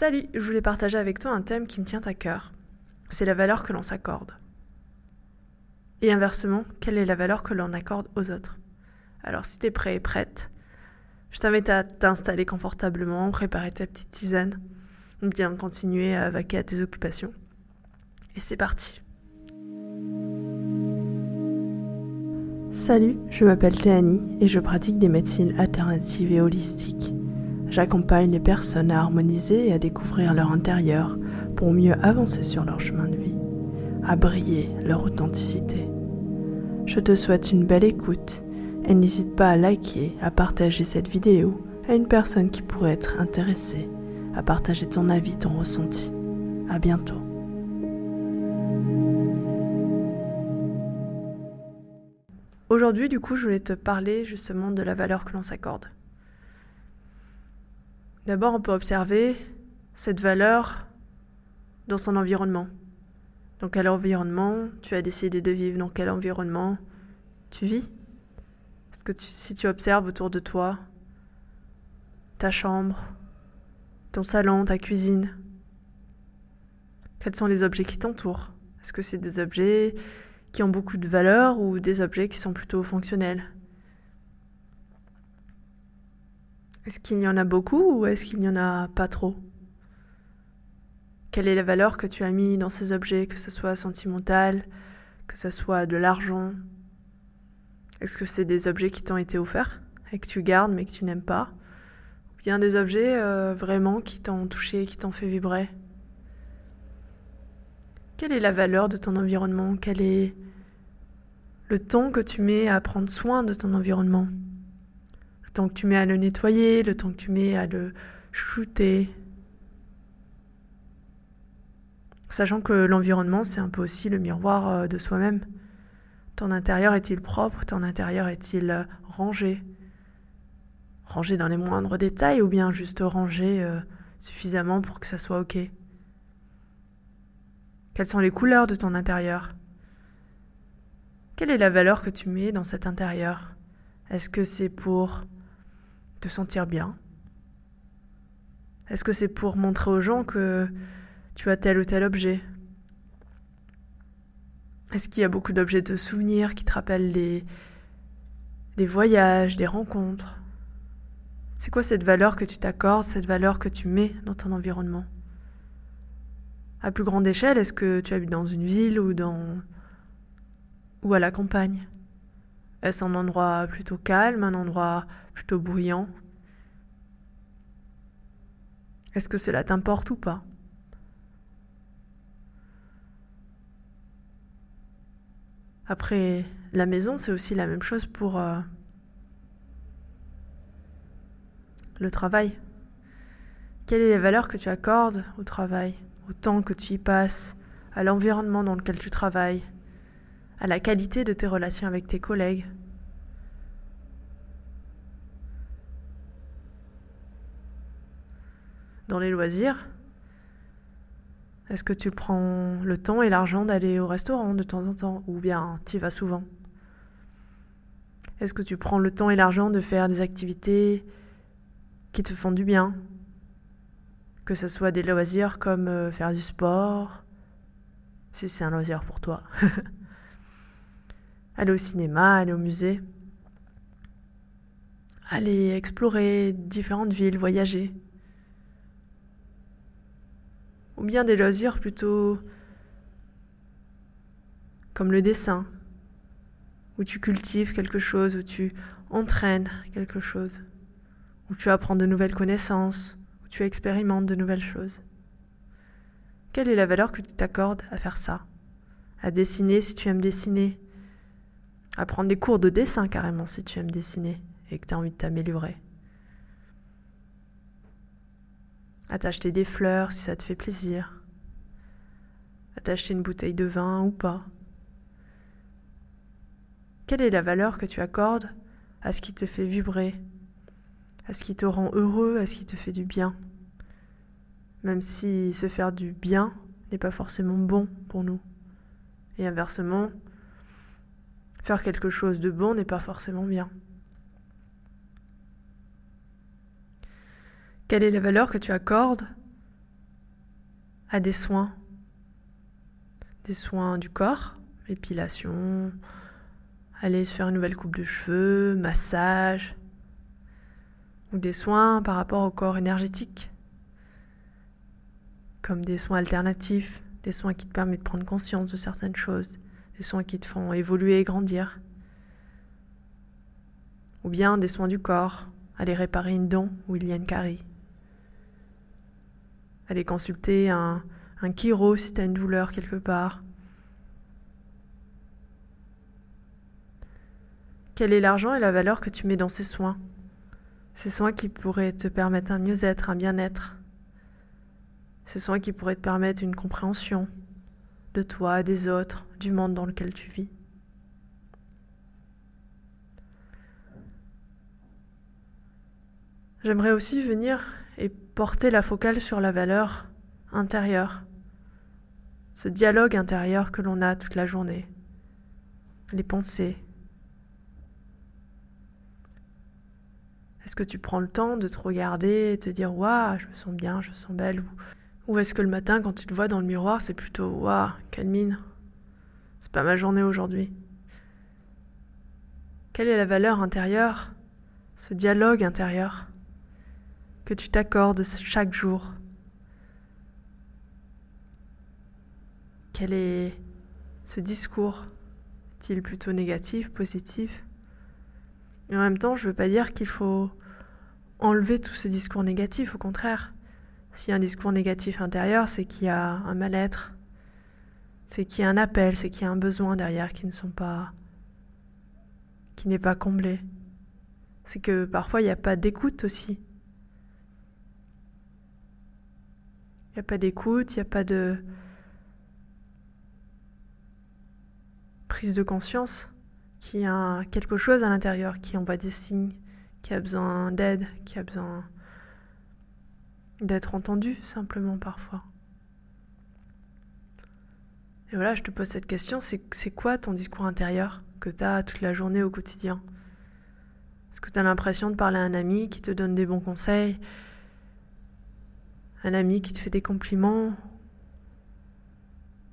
Salut, je voulais partager avec toi un thème qui me tient à cœur. C'est la valeur que l'on s'accorde. Et inversement, quelle est la valeur que l'on accorde aux autres? Alors si t'es prêt et prête, je t'invite à t'installer confortablement, préparer ta petite tisane, ou bien continuer à vaquer à tes occupations. Et c'est parti. Salut, je m'appelle Théanie et je pratique des médecines alternatives et holistiques. J'accompagne les personnes à harmoniser et à découvrir leur intérieur pour mieux avancer sur leur chemin de vie, à briller leur authenticité. Je te souhaite une belle écoute et n'hésite pas à liker, à partager cette vidéo à une personne qui pourrait être intéressée, à partager ton avis, ton ressenti. À bientôt. Aujourd'hui, du coup, je voulais te parler justement de la valeur que l'on s'accorde. D'abord, on peut observer cette valeur dans son environnement. Dans quel environnement tu as décidé de vivre Dans quel environnement tu vis. Est-ce que si tu observes autour de toi, ta chambre, ton salon, ta cuisine, quels sont les objets qui t'entourent? Est-ce que c'est des objets qui ont beaucoup de valeur ou des objets qui sont plutôt fonctionnels? Est-ce qu'il y en a beaucoup ou est-ce qu'il n'y en a pas trop? Quelle est la valeur que tu as mis dans ces objets, que ce soit sentimental, que ce soit de l'argent? Est-ce que c'est des objets qui t'ont été offerts et que tu gardes mais que tu n'aimes pas? Ou bien des objets euh, vraiment qui t'ont touché, qui t'ont fait vibrer? Quelle est la valeur de ton environnement? Quel est le temps que tu mets à prendre soin de ton environnement? Temps que tu mets à le nettoyer, le temps que tu mets à le shooter. Sachant que l'environnement, c'est un peu aussi le miroir euh, de soi-même. Ton intérieur est-il propre? Ton intérieur est-il euh, rangé? Rangé dans les moindres détails ou bien juste rangé euh, suffisamment pour que ça soit OK? Quelles sont les couleurs de ton intérieur? Quelle est la valeur que tu mets dans cet intérieur? Est-ce que c'est pour te sentir bien. Est-ce que c'est pour montrer aux gens que tu as tel ou tel objet? Est-ce qu'il y a beaucoup d'objets de souvenirs qui te rappellent des, voyages, des rencontres? C'est quoi cette valeur que tu t'accordes, cette valeur que tu mets dans ton environnement? À plus grande échelle, est-ce que tu habites dans une ville ou dans ou à la campagne? Est-ce un endroit plutôt calme, un endroit plutôt bruyant. Est-ce que cela t'importe ou pas? Après, la maison, c'est aussi la même chose pour euh, le travail. Quelle est la valeur que tu accordes au travail, au temps que tu y passes, à l'environnement dans lequel tu travailles, à la qualité de tes relations avec tes collègues? Dans les loisirs Est-ce que tu prends le temps et l'argent d'aller au restaurant de temps en temps? Ou bien tu vas souvent? Est-ce que tu prends le temps et l'argent de faire des activités qui te font du bien? Que ce soit des loisirs comme euh, faire du sport, si c'est un loisir pour toi. aller au cinéma, aller au musée, aller explorer différentes villes, voyager ou bien des loisirs plutôt comme le dessin, où tu cultives quelque chose, où tu entraînes quelque chose, où tu apprends de nouvelles connaissances, où tu expérimentes de nouvelles choses. Quelle est la valeur que tu t'accordes à faire ça? À dessiner si tu aimes dessiner, à prendre des cours de dessin carrément si tu aimes dessiner et que tu as envie de t'améliorer? À t'acheter des fleurs si ça te fait plaisir, à t'acheter une bouteille de vin ou pas. Quelle est la valeur que tu accordes à ce qui te fait vibrer, à ce qui te rend heureux, à ce qui te fait du bien? Même si se faire du bien n'est pas forcément bon pour nous. Et inversement, faire quelque chose de bon n'est pas forcément bien. Quelle est la valeur que tu accordes à des soins, des soins du corps, épilation, aller se faire une nouvelle coupe de cheveux, massage, ou des soins par rapport au corps énergétique, comme des soins alternatifs, des soins qui te permettent de prendre conscience de certaines choses, des soins qui te font évoluer et grandir, ou bien des soins du corps, aller réparer une dent où il y a une carie, aller consulter un, un chiro si tu as une douleur quelque part, Quel est l'argent et la valeur que tu mets dans ces soins? Ces soins qui pourraient te permettre un mieux-être, un bien-être. Ces soins qui pourraient te permettre une compréhension de toi, des autres, du monde dans lequel tu vis. J'aimerais aussi venir et porter la focale sur la valeur intérieure, ce dialogue intérieur que l'on a toute la journée, les pensées, Est-ce que tu prends le temps de te regarder et te dire Waouh, je me sens bien, je me sens belle Ou, est-ce que le matin, quand tu te vois dans le miroir, c'est plutôt Waouh, quelle mine C'est pas ma journée aujourd'hui Quelle est la valeur intérieure, ce dialogue intérieur que tu t'accordes chaque jour Quel est ce discours? Est-il plutôt négatif, positif? Et en même temps, je veux pas dire qu'il faut enlever tout ce discours négatif, au contraire. S'il y a un discours négatif intérieur, c'est qu'il y a un mal-être, c'est qu'il y a un appel, c'est qu'il y a un besoin derrière qui ne sont pas qui n'est pas comblé. C'est que parfois il n'y a pas d'écoute aussi. Il n'y a pas d'écoute, il n'y a pas de prise de conscience, qu'il y a quelque chose à l'intérieur qui envoie des signes, qui a besoin d'aide, qui a besoin d'être entendu simplement parfois. Et voilà, je te pose cette question, c'est quoi ton discours intérieur que tu as toute la journée au quotidien? Est-ce que tu as l'impression de parler à un ami qui te donne des bons conseils? Un ami qui te fait des compliments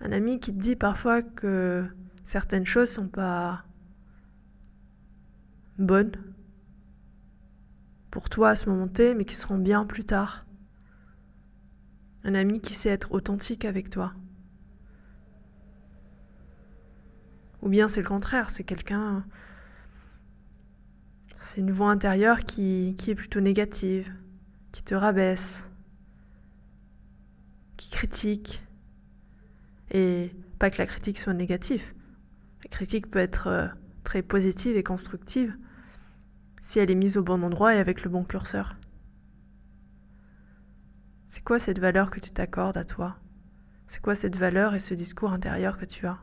Un ami qui te dit parfois que certaines choses sont pas bonnes pour toi à ce moment T, mais qui seront bien plus tard. Un ami qui sait être authentique avec toi. Ou bien c'est le contraire, c'est quelqu'un... C'est une voix intérieure qui, qui est plutôt négative, qui te rabaisse, qui critique. Et pas que la critique soit négative. La critique peut être euh, très positive et constructive si elle est mise au bon endroit et avec le bon curseur. C'est quoi cette valeur que tu t'accordes à toi? C'est quoi cette valeur et ce discours intérieur que tu as?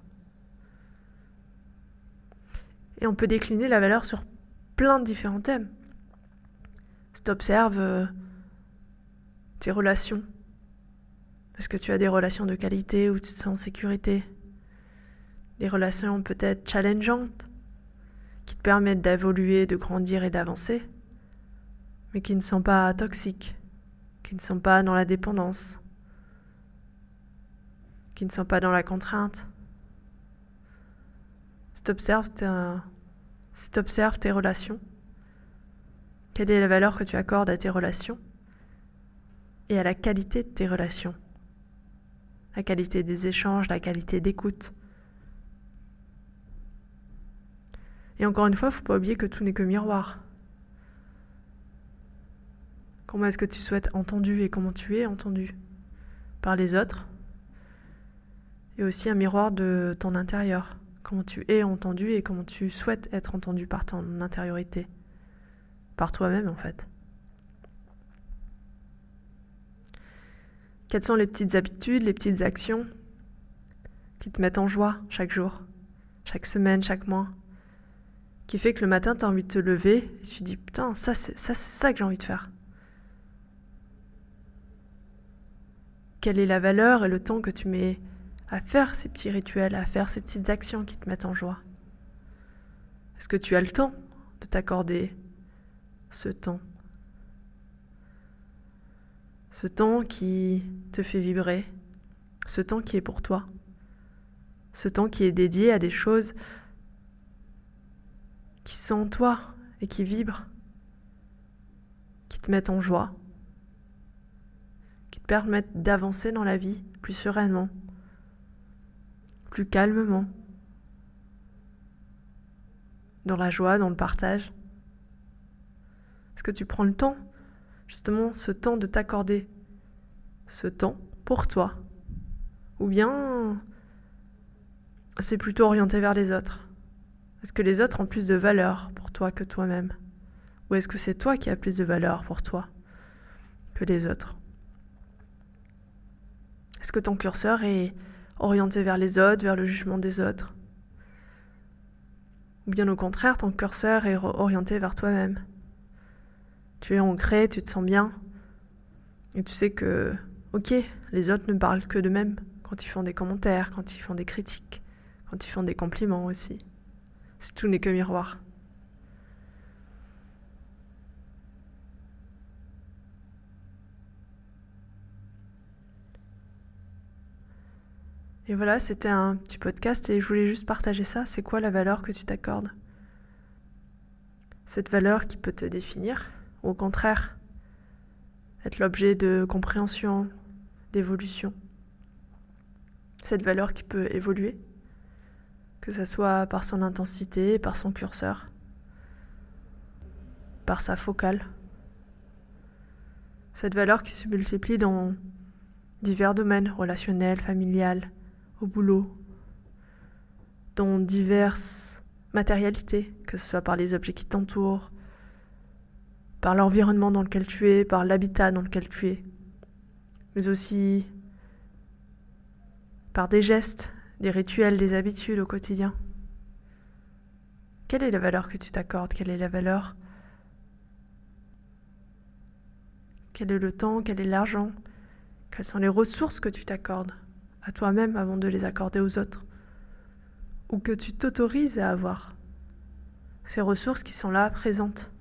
Et on peut décliner la valeur sur plein de différents thèmes. Si tu observes euh, tes relations, est-ce que tu as des relations de qualité où tu te sens en sécurité. Des relations peut-être challengeantes qui te permettent d'évoluer, de grandir et d'avancer, mais qui ne sont pas toxiques, qui ne sont pas dans la dépendance, qui ne sont pas dans la contrainte. Si tu observes, tes relations, quelle est la valeur que tu accordes à tes relations et à la qualité de tes relations, la qualité des échanges, la qualité d'écoute, Et encore une fois, il ne faut pas oublier que tout n'est que miroir. Comment est-ce que tu souhaites entendu et comment tu es entendu par les autres Et aussi un miroir de ton intérieur. Comment tu es entendu et comment tu souhaites être entendu par ton intériorité. Par toi-même en fait. Quelles sont les petites habitudes, les petites actions qui te mettent en joie chaque jour, chaque semaine, chaque mois qui fait que le matin, tu as envie de te lever et tu dis Putain, ça, c'est ça, ça que j'ai envie de faire. Quelle est la valeur et le temps que tu mets à faire ces petits rituels, à faire ces petites actions qui te mettent en joie? Est-ce que tu as le temps de t'accorder ce temps? Ce temps qui te fait vibrer, Ce temps qui est pour toi. Ce temps qui est dédié à des choses qui sont en toi et qui vibrent, qui te mettent en joie, qui te permettent d'avancer dans la vie plus sereinement, plus calmement, dans la joie, dans le partage. Est-ce que tu prends le temps, justement, ce temps de t'accorder. Ce temps pour toi. Ou bien c'est plutôt orienté vers les autres. Est-ce que les autres ont plus de valeur pour toi que toi-même? Ou est-ce que c'est toi qui as plus de valeur pour toi que les autres? Est-ce que ton curseur est orienté vers les autres, vers le jugement des autres? Ou bien au contraire, ton curseur est orienté vers toi-même? Tu es ancré, tu te sens bien, et tu sais que, ok, les autres ne parlent que d'eux-mêmes quand ils font des commentaires, quand ils font des critiques, quand ils font des compliments aussi si tout n'est que miroir. Et voilà, c'était un petit podcast et je voulais juste partager ça. C'est quoi la valeur que tu t'accordes? Cette valeur qui peut te définir, au contraire, être l'objet de compréhension, d'évolution. Cette valeur qui peut évoluer que ce soit par son intensité, par son curseur, par sa focale. Cette valeur qui se multiplie dans divers domaines relationnels, familial, au boulot, dans diverses matérialités, que ce soit par les objets qui t'entourent, par l'environnement dans lequel tu es, par l'habitat dans lequel tu es, mais aussi par des gestes, des rituels, des habitudes au quotidien. Quelle est la valeur que tu t'accordes? Quelle est la valeur? Quel est le temps? Quel est l'argent? Quelles sont les ressources que tu t'accordes à toi-même avant de les accorder aux autres? Ou que tu t'autorises à avoir? Ces ressources qui sont là, présentes.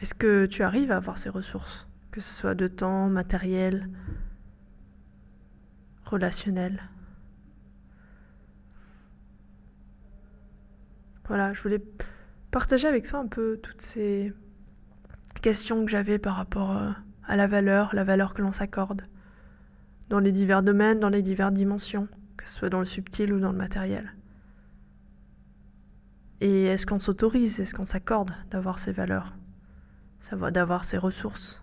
Est-ce que tu arrives à avoir ces ressources Que ce soit de temps, matériel, relationnel? Voilà, je voulais partager avec toi un peu toutes ces questions que j'avais par rapport euh, à la valeur, la valeur que l'on s'accorde dans les divers domaines, dans les diverses dimensions, que ce soit dans le subtil ou dans le matériel. Et est-ce qu'on s'autorise, est-ce qu'on s'accorde d'avoir ces valeurs, d'avoir ces ressources.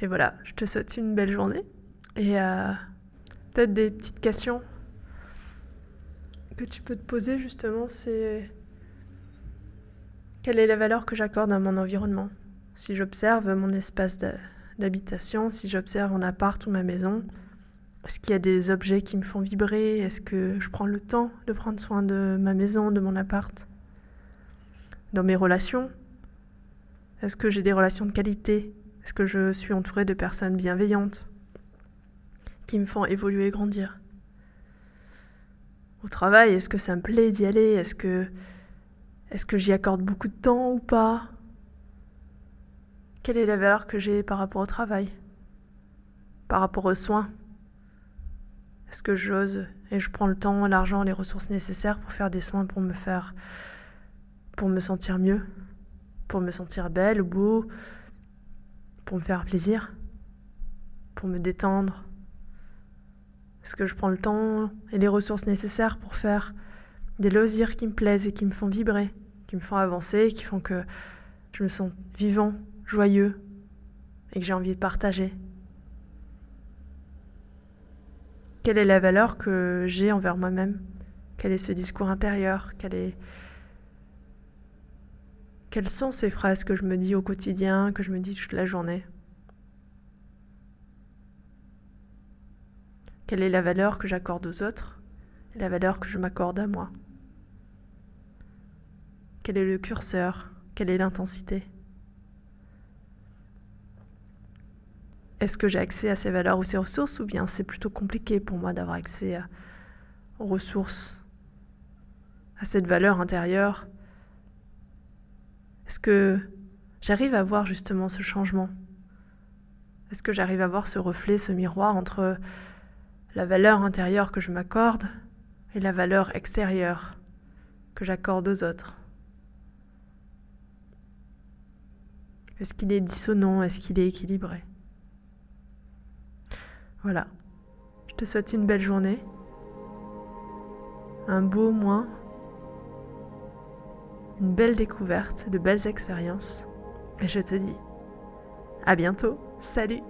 Et voilà, je te souhaite une belle journée. Et euh, peut-être des petites questions que tu peux te poser justement, c'est quelle est la valeur que j'accorde à mon environnement? Si j'observe mon espace d'habitation, si j'observe mon appart ou ma maison, est-ce qu'il y a des objets qui me font vibrer? Est-ce que je prends le temps de prendre soin de ma maison, de mon appart? Dans mes relations, est-ce que j'ai des relations de qualité? Est-ce que je suis entourée de personnes bienveillantes qui me font évoluer et grandir? Au travail, est-ce que ça me plaît d'y aller? Est-ce que, que j'y accorde beaucoup de temps ou pas? Quelle est la valeur que j'ai par rapport au travail? Par rapport aux soins? Est-ce que j'ose. Et je prends le temps, l'argent, les ressources nécessaires pour faire des soins pour me faire pour me sentir mieux, pour me sentir belle ou beau, pour me faire plaisir, pour me détendre. Est-ce que je prends le temps et les ressources nécessaires pour faire des loisirs qui me plaisent et qui me font vibrer, qui me font avancer, qui font que je me sens vivant, joyeux et que j'ai envie de partager Quelle est la valeur que j'ai envers moi-même? Quel est ce discours intérieur? Quelles sont ces phrases que je me dis au quotidien, que je me dis toute la journée? Quelle est la valeur que j'accorde aux autres? La valeur que je m'accorde à moi? Quel est le curseur? Quelle est l'intensité? Est-ce que j'ai accès à ces valeurs ou ces ressources ou bien c'est plutôt compliqué pour moi d'avoir accès aux ressources, à cette valeur intérieure? Est-ce que j'arrive à voir justement ce changement? Est-ce que j'arrive à voir ce reflet, ce miroir entre la valeur intérieure que je m'accorde et la valeur extérieure que j'accorde aux autres? Est-ce qu'il est dissonant? Est-ce qu'il est équilibré? Voilà. Je te souhaite une belle journée, un beau mois, une belle découverte, de belles expériences. Et je te dis à bientôt. Salut